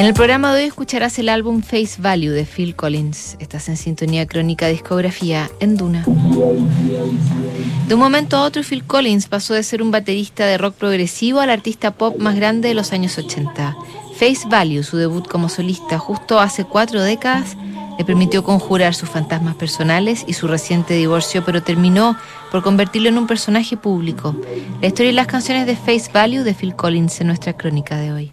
En el programa de hoy escucharás el álbum Face Value de Phil Collins. Estás en sintonía crónica discografía en Duna. De un momento a otro, Phil Collins pasó de ser un baterista de rock progresivo al artista pop más grande de los años 80. Face Value, su debut como solista justo hace cuatro décadas, le permitió conjurar sus fantasmas personales y su reciente divorcio, pero terminó por convertirlo en un personaje público. La historia y las canciones de Face Value de Phil Collins en nuestra crónica de hoy.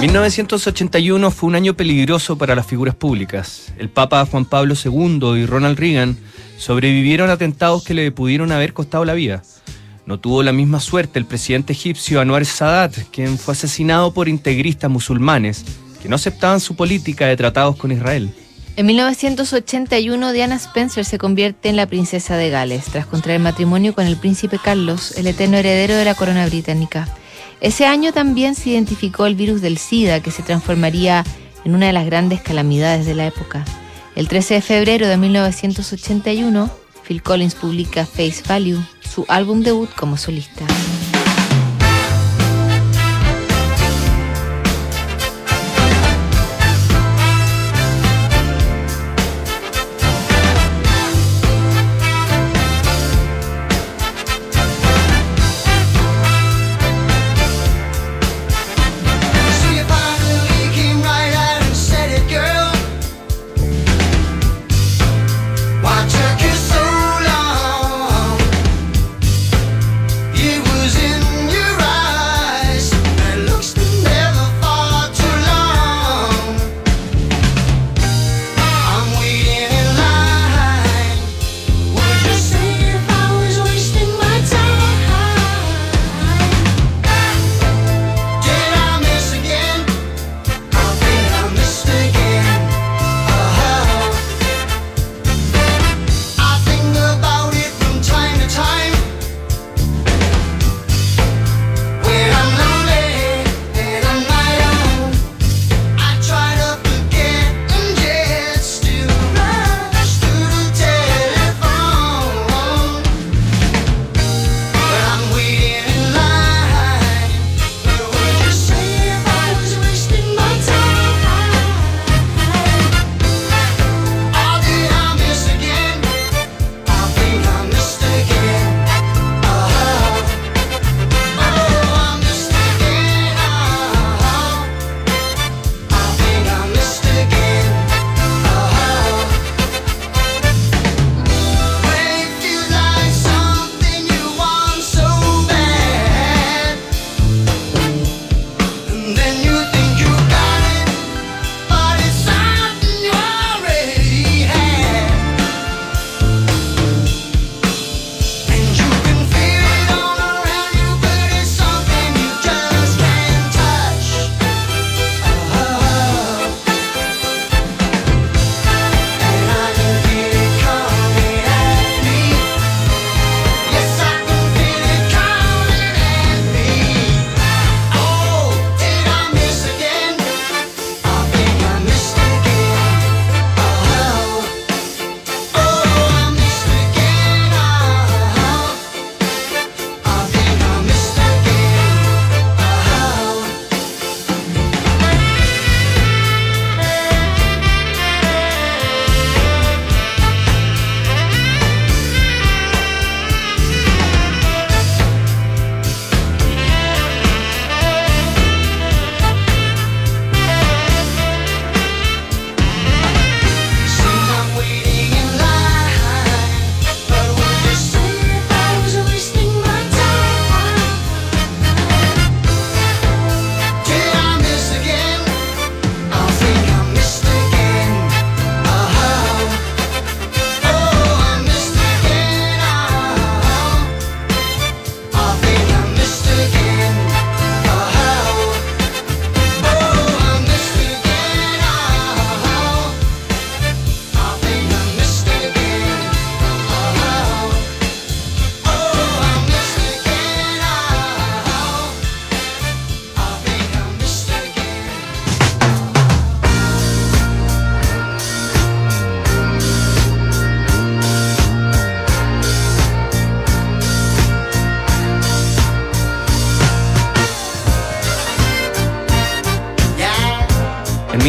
1981 fue un año peligroso para las figuras públicas. El Papa Juan Pablo II y Ronald Reagan sobrevivieron a atentados que le pudieron haber costado la vida. No tuvo la misma suerte el presidente egipcio Anwar Sadat, quien fue asesinado por integristas musulmanes que no aceptaban su política de tratados con Israel. En 1981, Diana Spencer se convierte en la princesa de Gales tras contraer matrimonio con el príncipe Carlos, el eterno heredero de la corona británica. Ese año también se identificó el virus del SIDA, que se transformaría en una de las grandes calamidades de la época. El 13 de febrero de 1981, Phil Collins publica Face Value, su álbum debut como solista.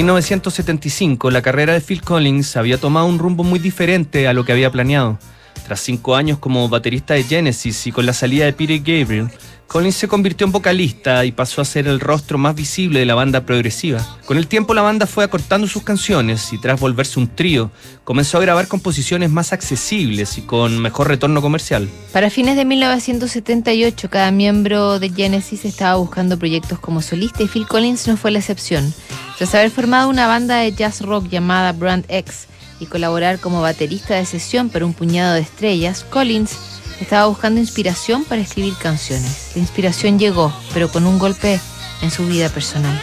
1975, la carrera de Phil Collins había tomado un rumbo muy diferente a lo que había planeado. Tras cinco años como baterista de Genesis y con la salida de Peter Gabriel, Collins se convirtió en vocalista y pasó a ser el rostro más visible de la banda progresiva. Con el tiempo la banda fue acortando sus canciones y tras volverse un trío, comenzó a grabar composiciones más accesibles y con mejor retorno comercial. Para fines de 1978, cada miembro de Genesis estaba buscando proyectos como solista y Phil Collins no fue la excepción. Tras haber formado una banda de jazz rock llamada Brand X y colaborar como baterista de sesión para un puñado de estrellas, Collins estaba buscando inspiración para escribir canciones. La inspiración llegó, pero con un golpe en su vida personal.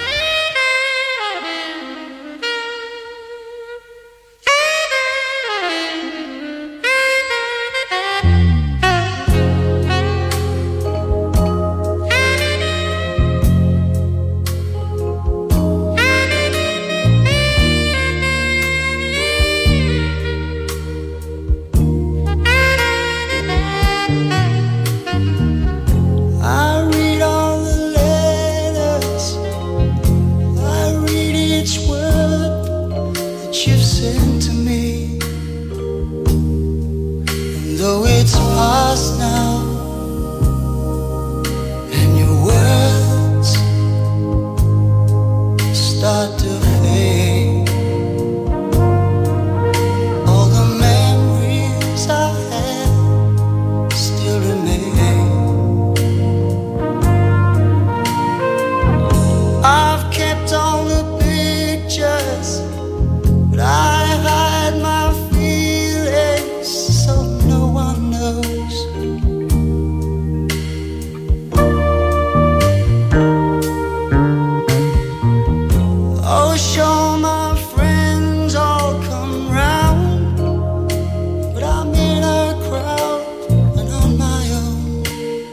you've sent to me.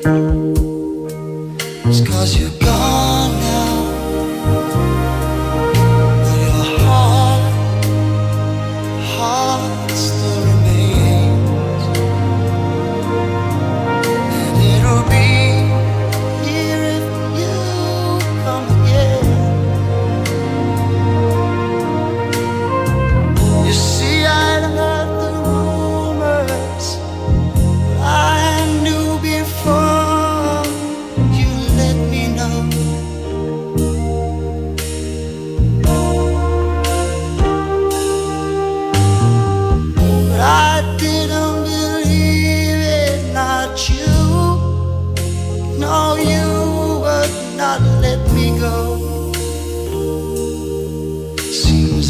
It's cause you're gone.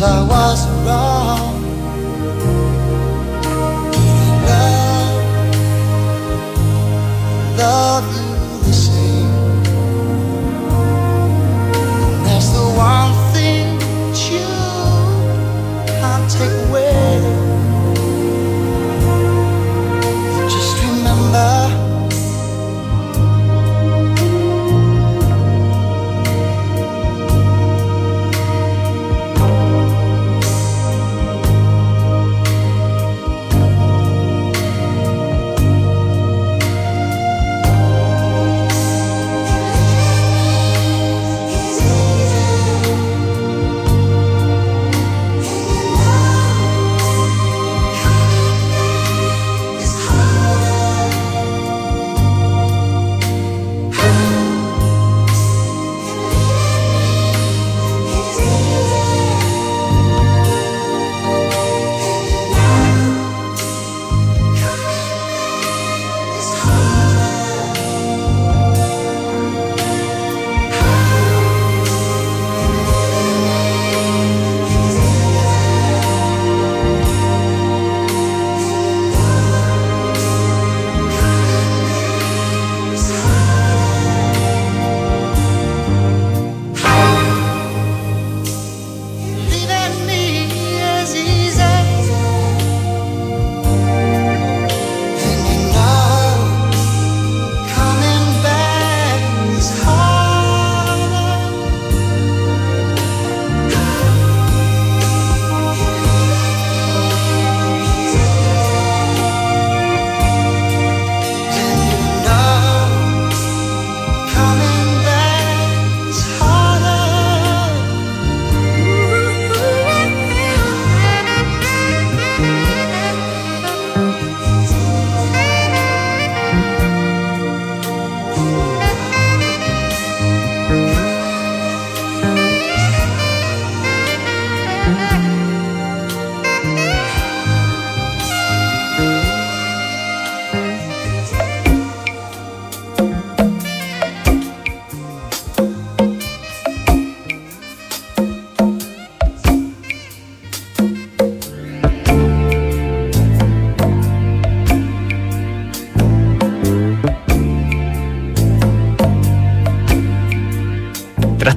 I was wrong.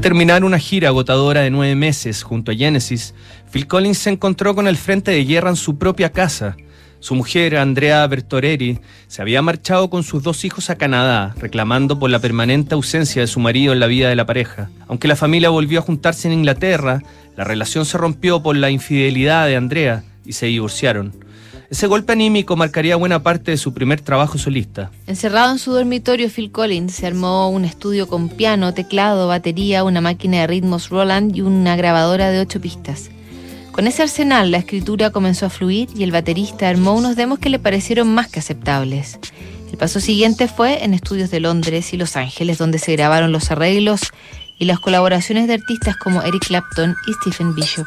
Terminar una gira agotadora de nueve meses junto a Genesis, Phil Collins se encontró con el frente de guerra en su propia casa. Su mujer, Andrea Bertoreri, se había marchado con sus dos hijos a Canadá, reclamando por la permanente ausencia de su marido en la vida de la pareja. Aunque la familia volvió a juntarse en Inglaterra, la relación se rompió por la infidelidad de Andrea y se divorciaron. Ese golpe anímico marcaría buena parte de su primer trabajo solista. Encerrado en su dormitorio, Phil Collins se armó un estudio con piano, teclado, batería, una máquina de ritmos Roland y una grabadora de ocho pistas. Con ese arsenal, la escritura comenzó a fluir y el baterista armó unos demos que le parecieron más que aceptables. El paso siguiente fue en estudios de Londres y Los Ángeles, donde se grabaron los arreglos y las colaboraciones de artistas como Eric Clapton y Stephen Bishop.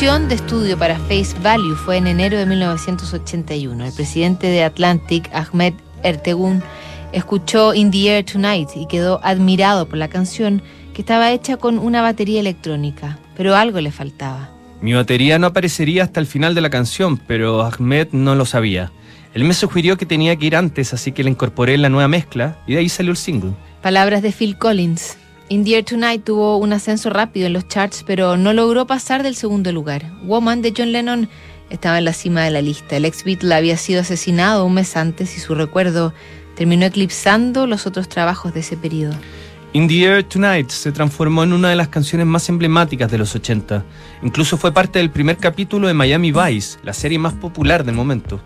Sesión de estudio para Face Value fue en enero de 1981. El presidente de Atlantic, Ahmed Ertegun, escuchó In the Air Tonight y quedó admirado por la canción que estaba hecha con una batería electrónica, pero algo le faltaba. Mi batería no aparecería hasta el final de la canción, pero Ahmed no lo sabía. Él me sugirió que tenía que ir antes, así que le incorporé en la nueva mezcla y de ahí salió el single. Palabras de Phil Collins. In the Air Tonight tuvo un ascenso rápido en los charts, pero no logró pasar del segundo lugar. Woman de John Lennon estaba en la cima de la lista. El ex Beatle había sido asesinado un mes antes y su recuerdo terminó eclipsando los otros trabajos de ese periodo. In the Air Tonight se transformó en una de las canciones más emblemáticas de los 80. Incluso fue parte del primer capítulo de Miami Vice, la serie más popular del momento.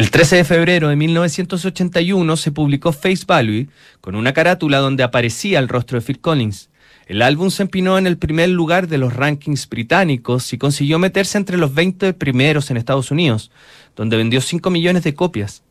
El 13 de febrero de 1981 se publicó Face Value con una carátula donde aparecía el rostro de Phil Collins. El álbum se empinó en el primer lugar de los rankings británicos y consiguió meterse entre los 20 primeros en Estados Unidos, donde vendió 5 millones de copias.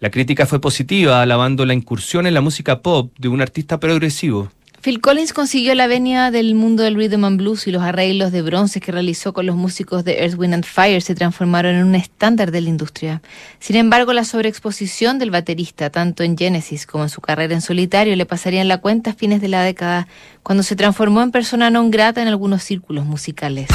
La crítica fue positiva, alabando la incursión en la música pop de un artista progresivo. Phil Collins consiguió la venia del mundo del rhythm and blues y los arreglos de bronce que realizó con los músicos de Earth, Wind and Fire se transformaron en un estándar de la industria. Sin embargo, la sobreexposición del baterista, tanto en Genesis como en su carrera en solitario, le pasaría en la cuenta a fines de la década, cuando se transformó en persona non grata en algunos círculos musicales.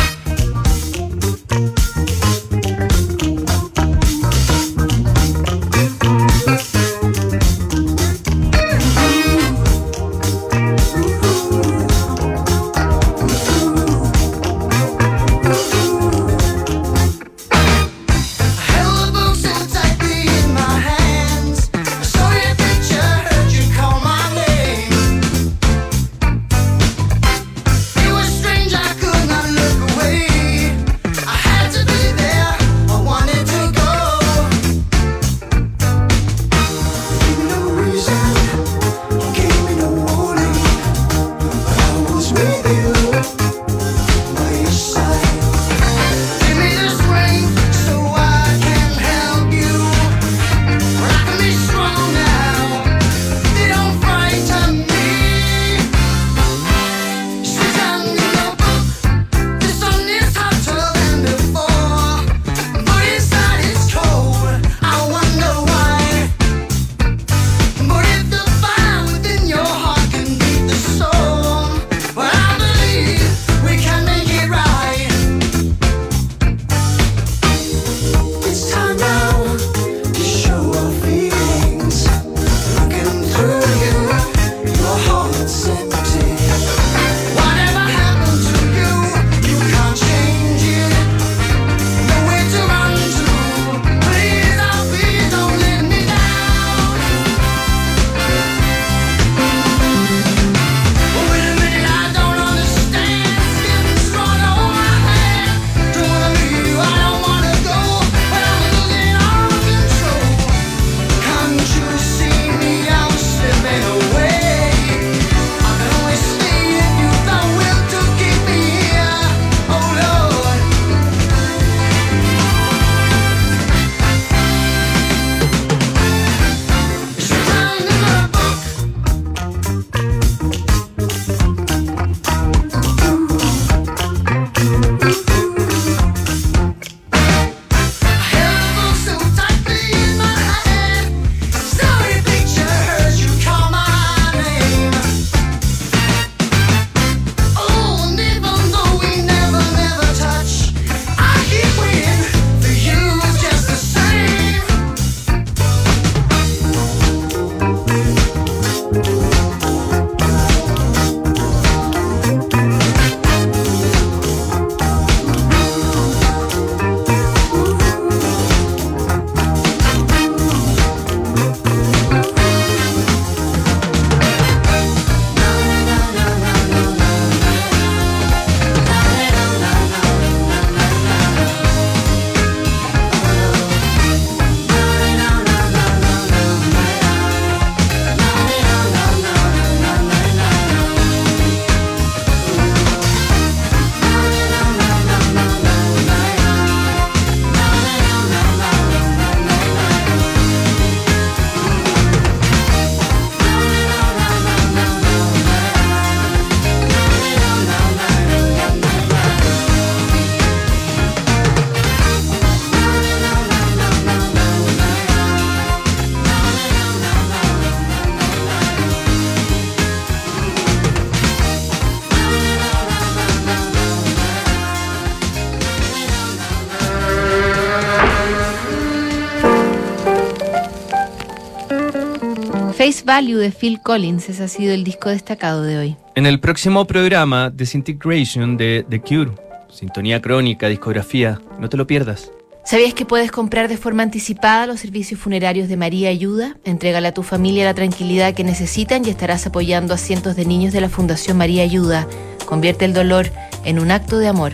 Value de Phil Collins, ese ha sido el disco destacado de hoy. En el próximo programa, Disintegration de The Cure, sintonía crónica, discografía, no te lo pierdas. ¿Sabías que puedes comprar de forma anticipada los servicios funerarios de María Ayuda? Entrégale a tu familia la tranquilidad que necesitan y estarás apoyando a cientos de niños de la Fundación María Ayuda. Convierte el dolor en un acto de amor.